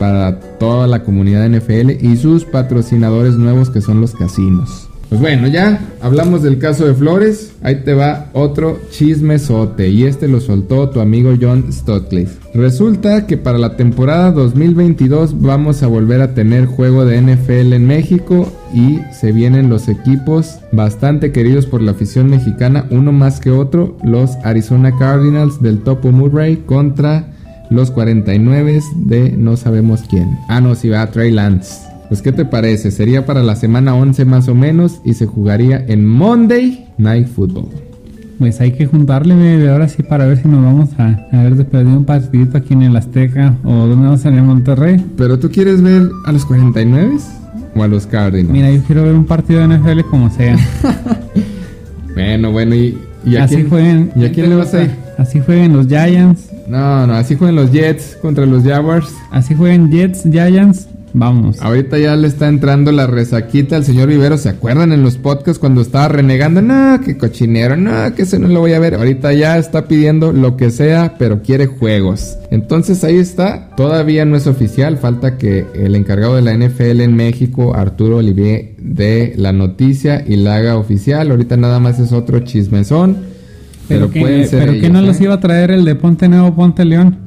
para toda la comunidad NFL y sus patrocinadores nuevos que son los casinos. Pues bueno, ya hablamos del caso de Flores. Ahí te va otro chismesote. Y este lo soltó tu amigo John Stotcliffe. Resulta que para la temporada 2022 vamos a volver a tener juego de NFL en México. Y se vienen los equipos bastante queridos por la afición mexicana. Uno más que otro. Los Arizona Cardinals del Topo Murray contra los 49 de no sabemos quién. Ah, no, si va a Trey Lance. Pues, ¿qué te parece? Sería para la semana 11 más o menos y se jugaría en Monday Night Football.
Pues hay que juntarle de ahora sí para ver si nos vamos a, a ver de perdido un partidito aquí en el Azteca o donde vamos a ir en Monterrey.
¿Pero tú quieres ver a los 49 o a los Cardinals?
Mira, yo quiero ver un partido de NFL como sea. <laughs>
bueno, bueno, y, y
a así quién, jueguen,
¿y a quién le vas a ir?
Así jueguen los Giants,
no, no, así juegan los Jets contra los Jaguars.
Así juegan Jets, Giants. Vamos.
Ahorita ya le está entrando la resaquita al señor Vivero. ¿Se acuerdan en los podcasts cuando estaba renegando? No, que cochinero, no, que ese no lo voy a ver. Ahorita ya está pidiendo lo que sea, pero quiere juegos. Entonces ahí está. Todavía no es oficial. Falta que el encargado de la NFL en México, Arturo Olivier, dé la noticia y la haga oficial. Ahorita nada más es otro chismezón.
Pero, que, pero que no los ¿eh? iba a traer el de Ponte Nuevo, Ponte León.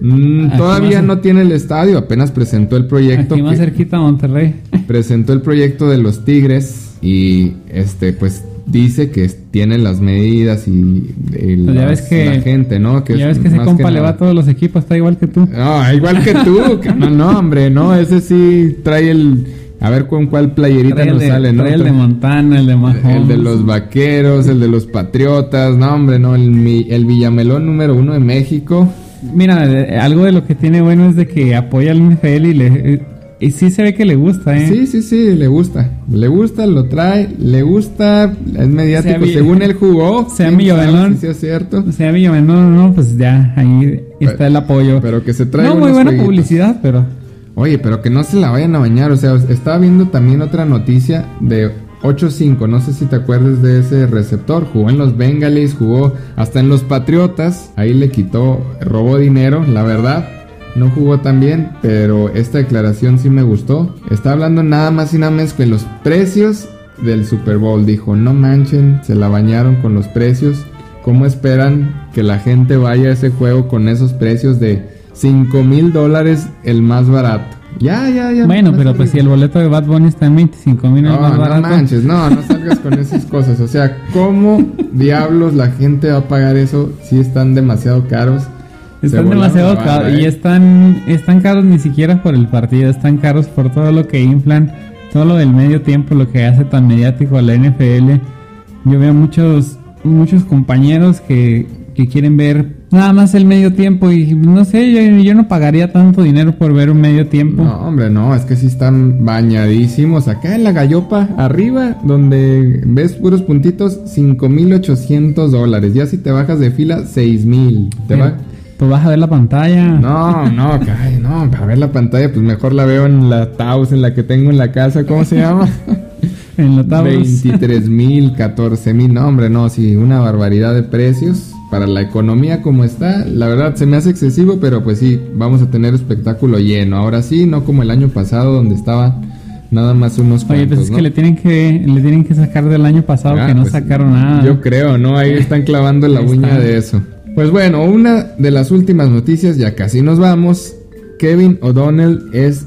Mm, todavía no tiene el estadio, apenas presentó el proyecto.
Aquí más cerquita Monterrey. <laughs>
Presentó el proyecto de los Tigres y este pues dice que tiene las medidas y,
pues ya ves que,
la gente, ¿no?
Que ya ves que ese compa le va a todos los equipos, está igual que tú.
No, igual que tú. no, no, hombre, no, ese sí trae el a ver con cuál playerita nos sale, ¿no?
El de Montana, el de Mahomes.
El de los vaqueros, el de los patriotas. No, hombre, no. El, el Villamelón número uno de México.
Mira, algo de lo que tiene bueno es de que apoya al NFL y le. Eh, y sí se ve que le gusta, ¿eh?
Sí, sí, sí, le gusta. Le gusta, lo trae, le gusta, es mediático. según él jugó. <laughs>
Sea Villamelón.
Si es cierto.
Sea Villamelón, no, pues ya, ahí está el apoyo.
Pero que se trae.
No, muy buena publicidad, pero.
Oye, pero que no se la vayan a bañar. O sea, estaba viendo también otra noticia de 8-5. No sé si te acuerdas de ese receptor. Jugó en los Bengalis, jugó hasta en los Patriotas. Ahí le quitó, robó dinero, la verdad. No jugó tan bien, pero esta declaración sí me gustó. Está hablando nada más y nada menos que los precios del Super Bowl. Dijo, no manchen, se la bañaron con los precios. ¿Cómo esperan que la gente vaya a ese juego con esos precios de 5 mil dólares el más barato. Ya, ya, ya.
Bueno, pero pues si el boleto de Bad Bunny está en 25 mil
no,
más barato.
No manches, no, no salgas con esas cosas. O sea, ¿cómo diablos la gente va a pagar eso si están demasiado caros?
Están demasiado caros y ¿eh? están, están caros ni siquiera por el partido, están caros por todo lo que inflan, todo lo del medio tiempo, lo que hace tan mediático a la NFL. Yo veo muchos, muchos compañeros que, que quieren ver nada más el medio tiempo y no sé, yo, no pagaría tanto dinero por ver un medio tiempo.
No, hombre, no, es que sí están bañadísimos. Acá en la gallopa, arriba, donde ves puros puntitos, 5.800 dólares. Ya si te bajas de fila, 6.000. ¿Te va?
Pues vas a ver la pantalla.
No, no, cae, no, para ver la pantalla, pues mejor la veo en la Taos, en la que tengo en la casa, ¿cómo se llama? <laughs>
en la Taos.
23 mil, 14 mil, no, hombre, no, sí, una barbaridad de precios. Para la economía como está, la verdad se me hace excesivo, pero pues sí, vamos a tener espectáculo lleno. Ahora sí, no como el año pasado donde estaba nada más unos
Oye, pues es que le tienen que le tienen que sacar del año pasado
Ah,
que no
pues,
sacaron nada.
Yo creo, ¿no? Ahí están clavando la uña
está.
de eso. Pues bueno, una de las últimas noticias, ya casi nos vamos. Kevin O'Donnell es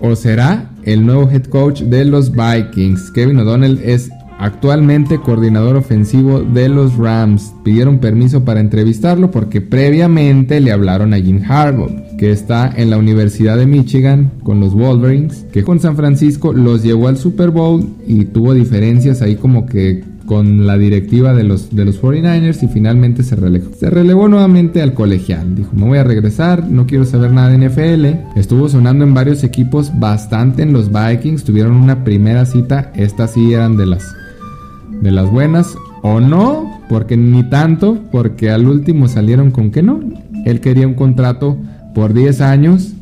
o será el nuevo head coach de los Vikings. Kevin O'Donnell es actualmente coordinador ofensivo de los Rams. Pidieron permiso para entrevistarlo porque previamente le hablaron a Jim Harbaugh, que está en la Universidad de Michigan con los Wolverines, que con San Francisco los llevó al Super Bowl y tuvo diferencias ahí como que con la directiva de los, de los 49ers y finalmente se relevó. Se relevó nuevamente al colegial. Dijo, me voy a regresar, no quiero saber nada de NFL. Estuvo sonando en varios equipos bastante en los Vikings. Tuvieron una primera cita. Estas sí eran de las, de las buenas. O no, porque ni tanto, porque al último salieron con que no. Él quería un contrato por 10 años.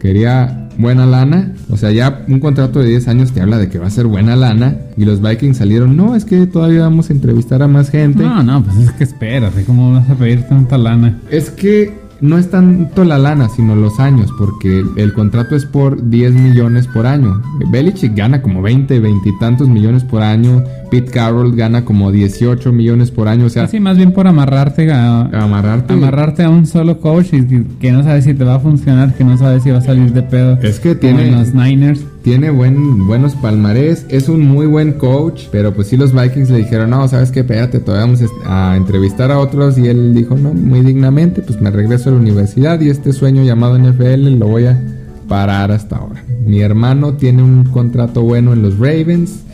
Quería buena lana. O sea, ya un contrato de 10 años te habla de que va a ser buena lana. Y los Vikings salieron, no, es que todavía vamos a entrevistar a más gente.
No, no, pues es que espérate, ¿cómo vas a pedir tanta lana?
Es que no es tanto la lana, sino los años, porque el contrato es por 10 millones por año. Belichick gana como 20, 20 y tantos millones por año. Pete Carroll gana como 18 millones por año. O sea,
Así más bien por amarrarte a,
amarrarte.
amarrarte a un solo coach y que, no sabes si te va a funcionar, que no sabes si va a salir de pedo.
Es que
Como en
tiene,
los Niners.
Tiene buen, buenos palmarés, es un muy buen coach, pero pues sí los Vikings le dijeron, no, sabes qué, espérate, todavía vamos a entrevistar a otros y él dijo, no, muy dignamente, pues me regreso a la universidad y este sueño llamado NFL lo voy a parar hasta ahora. Mi hermano tiene un contrato bueno en los Ravens,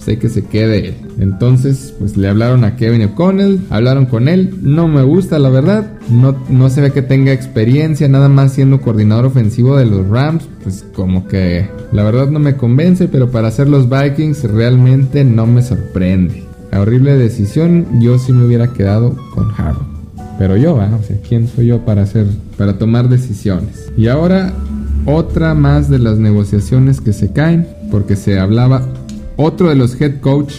sé que se quede él. Entonces, pues le hablaron a Kevin O'Connell, hablaron con él, no me gusta la verdad, no, no se ve que tenga experiencia, nada más siendo coordinador ofensivo de los Rams, pues como que la verdad no me convence, pero para hacer los Vikings realmente no me sorprende. La horrible decisión, yo sí me hubiera quedado con Harbaugh. Pero yo, ¿ah? o sea, ¿quién soy yo para hacer, para tomar decisiones? Y ahora otra más de las negociaciones que se caen, porque se hablaba otro de los head coach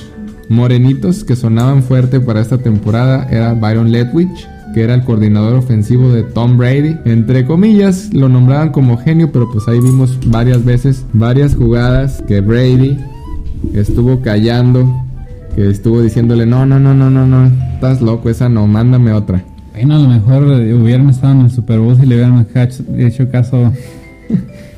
morenitos que sonaban fuerte para esta temporada era Byron Leftwich, que era el coordinador ofensivo de Tom Brady. Entre comillas, lo nombraban como genio, pero pues ahí vimos varias veces, varias jugadas que Brady estuvo callando, que estuvo diciéndole, no, no, no, no, no, no, estás loco, esa no, mándame otra.
Bueno, a lo mejor eh, hubieran estado en el Super Bowl si le hubieran hecho- caso. <laughs>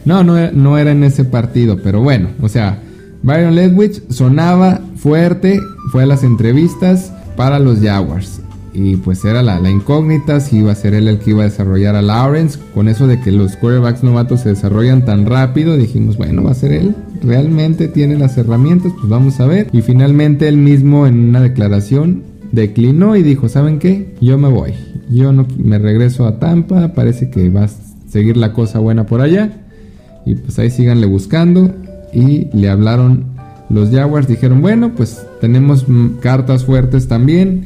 No, no, no era en ese partido, pero bueno, o sea, Byron Leftwich sonaba fuerte, fue a las entrevistas para los Jaguars. Y pues era la, la incógnita si iba a ser él el que iba a desarrollar a Lawrence. Con eso de que los quarterbacks novatos se desarrollan tan rápido, dijimos, bueno, va a ser él. Realmente tiene las herramientas, pues vamos a ver. Y finalmente él mismo en una declaración declinó y dijo, ¿saben qué? Yo me voy. Yo no me regreso a Tampa, parece que va a seguir la cosa buena por allá. Y pues ahí síganle buscando. Y le hablaron los Jaguars. Dijeron, bueno, pues tenemos cartas fuertes también.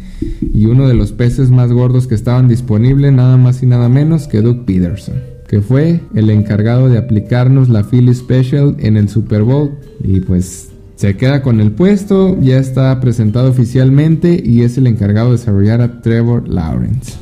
Y uno de los peces más gordos que estaban disponibles, nada más y nada menos que Doug Peterson. Que fue el encargado de aplicarnos la Philly Special en el Super Bowl. Y pues se queda con el puesto. Ya está presentado oficialmente. Y es el encargado de desarrollar a Trevor Lawrence.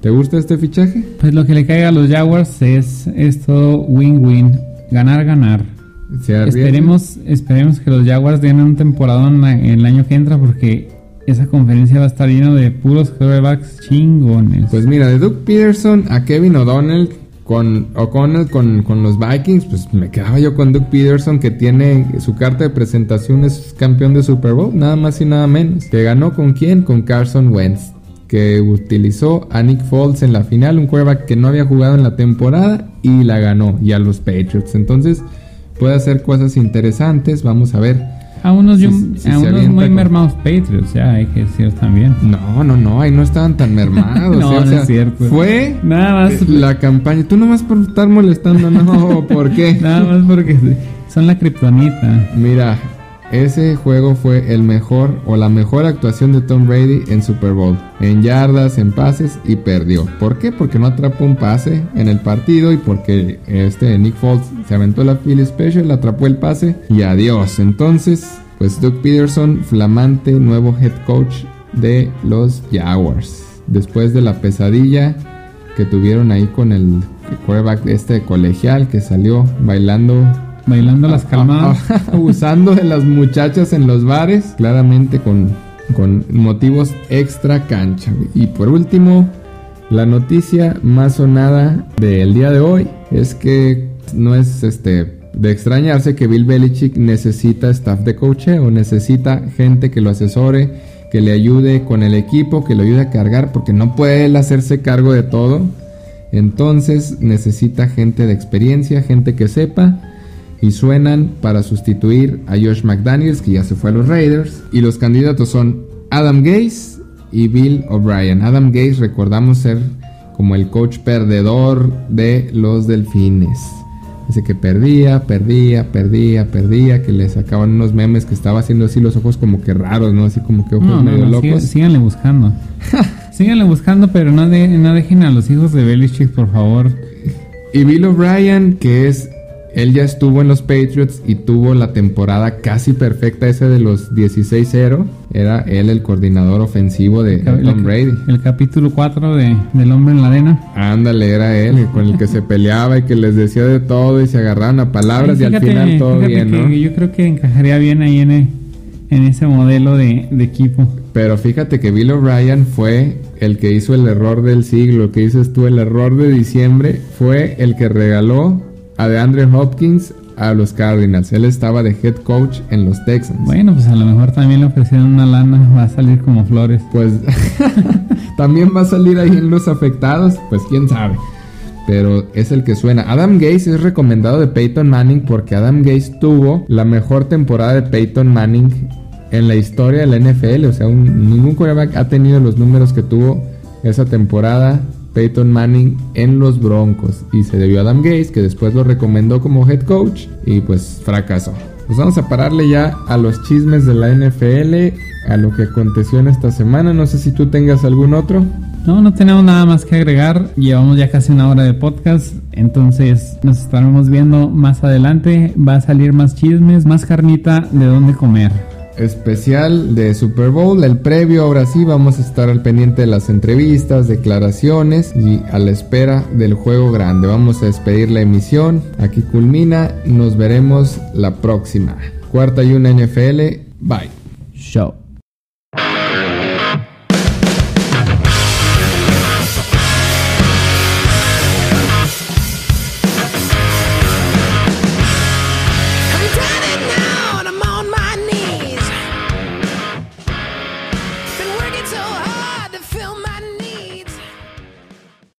¿Te gusta este fichaje?
Pues lo que le caiga a los Jaguars es, es todo win-win. Ganar, ganar.
Se arriesga.
Esperemos, esperemos que los Jaguars den un temporadón en el año que entra porque esa conferencia va a estar llena de puros quarterbacks chingones.
Pues mira, de Doug Peterson a Kevin O'Donnell con O'Connell con, con los Vikings, pues me quedaba yo con Doug Peterson que tiene su carta de presentación es campeón de Super Bowl, nada más y nada menos. Que ganó con quién? Con Carson Wentz. Que utilizó a Nick Foles en la final, un quarterback que no había jugado en la temporada y la ganó, y a los Patriots. Entonces puede hacer cosas interesantes, vamos a ver.
a unos,
si- si
a unos muy
con-
mermados Patriots, ya hay que decir también.
No, no, no, ahí no estaban tan mermados.
No, <laughs>
eh,
no es cierto.
Fue
Nada más,
la campaña. Tú nomás por estar molestando, no, <laughs> ¿por qué?
nada más porque son la kriptonita.
Mira, ese juego fue el mejor o la mejor actuación de Tom Brady en Super Bowl. En yardas, en pases y perdió. ¿Por qué? Porque no atrapó un pase en el partido y porque este Nick Foles se aventó la Philly Special, atrapó el pase y adiós. Entonces, pues Doug Peterson, flamante nuevo head coach de los Jaguars. después de la pesadilla que tuvieron ahí con el quarterback este colegial que salió bailando
bailando las calmadas, <laughs>
abusando de las muchachas en los bares, claramente con, con motivos extra cancha. Y por último, la noticia más sonada del día de hoy es que no es este de extrañarse que Bill Belichick necesita staff de o necesita gente que lo asesore, que le ayude con el equipo, que lo ayude a cargar, porque no puede él hacerse cargo de todo. Entonces necesita gente de experiencia, gente que sepa y suenan para sustituir a Josh McDaniels, que ya se fue a los Raiders. Y los candidatos son Adam Gase y Bill O'Brien. Adam Gase recordamos ser como el coach perdedor de los Delfines. Dice que perdía, perdía, perdía, perdía, que le sacaban unos memes que estaba haciendo así los ojos como que raros, ¿no? Así como que ojos medio locos.
síganle buscando. <laughs> síganle buscando, pero no, de, no dejen a los hijos de Belichick, por favor.
Y Bill O'Brien, que es él ya estuvo en los Patriots y tuvo la temporada casi perfecta ese de los 16-0. Era él el coordinador ofensivo de Tom Brady.
El capítulo 4 de, del hombre en la arena.
Ándale, era él con el que se peleaba y que les decía de todo y se agarraban a palabras y al final todo bien, ¿no?
Yo creo que encajaría bien ahí en, en ese modelo de, de equipo.
Pero fíjate que Bill O'Brien fue el que hizo el error del siglo, que dices tú, el error de diciembre, fue el que regaló a DeAndre Hopkins a los Cardinals. Él estaba de head coach en los Texans.
Bueno, pues a lo mejor también le ofrecieron una lana, va a salir como flores.
Pues <laughs> también va a salir ahí en los afectados, pues quién sabe. Pero es el que suena. Adam Gaze es recomendado de Peyton Manning porque Adam Gaze tuvo la mejor temporada de Peyton Manning en la historia de la NFL. O sea, ningún quarterback ha tenido los números que tuvo esa temporada Peyton Manning en los Broncos y se debió a Adam Gaze que después lo recomendó como head coach y pues fracasó. Pues vamos a pararle ya a los chismes de la NFL, a lo que aconteció en esta semana. No sé si tú tengas algún otro.
No, no tenemos nada más que agregar. Llevamos ya casi una hora de podcast. Entonces nos estaremos viendo más adelante. Va a salir más chismes, más carnita de dónde comer
especial de Super Bowl, el previo, ahora sí vamos a estar al pendiente de las entrevistas, declaraciones y a la espera del juego grande. Vamos a despedir la emisión, aquí culmina, nos veremos la próxima. Cuarta y una NFL, bye.
Show.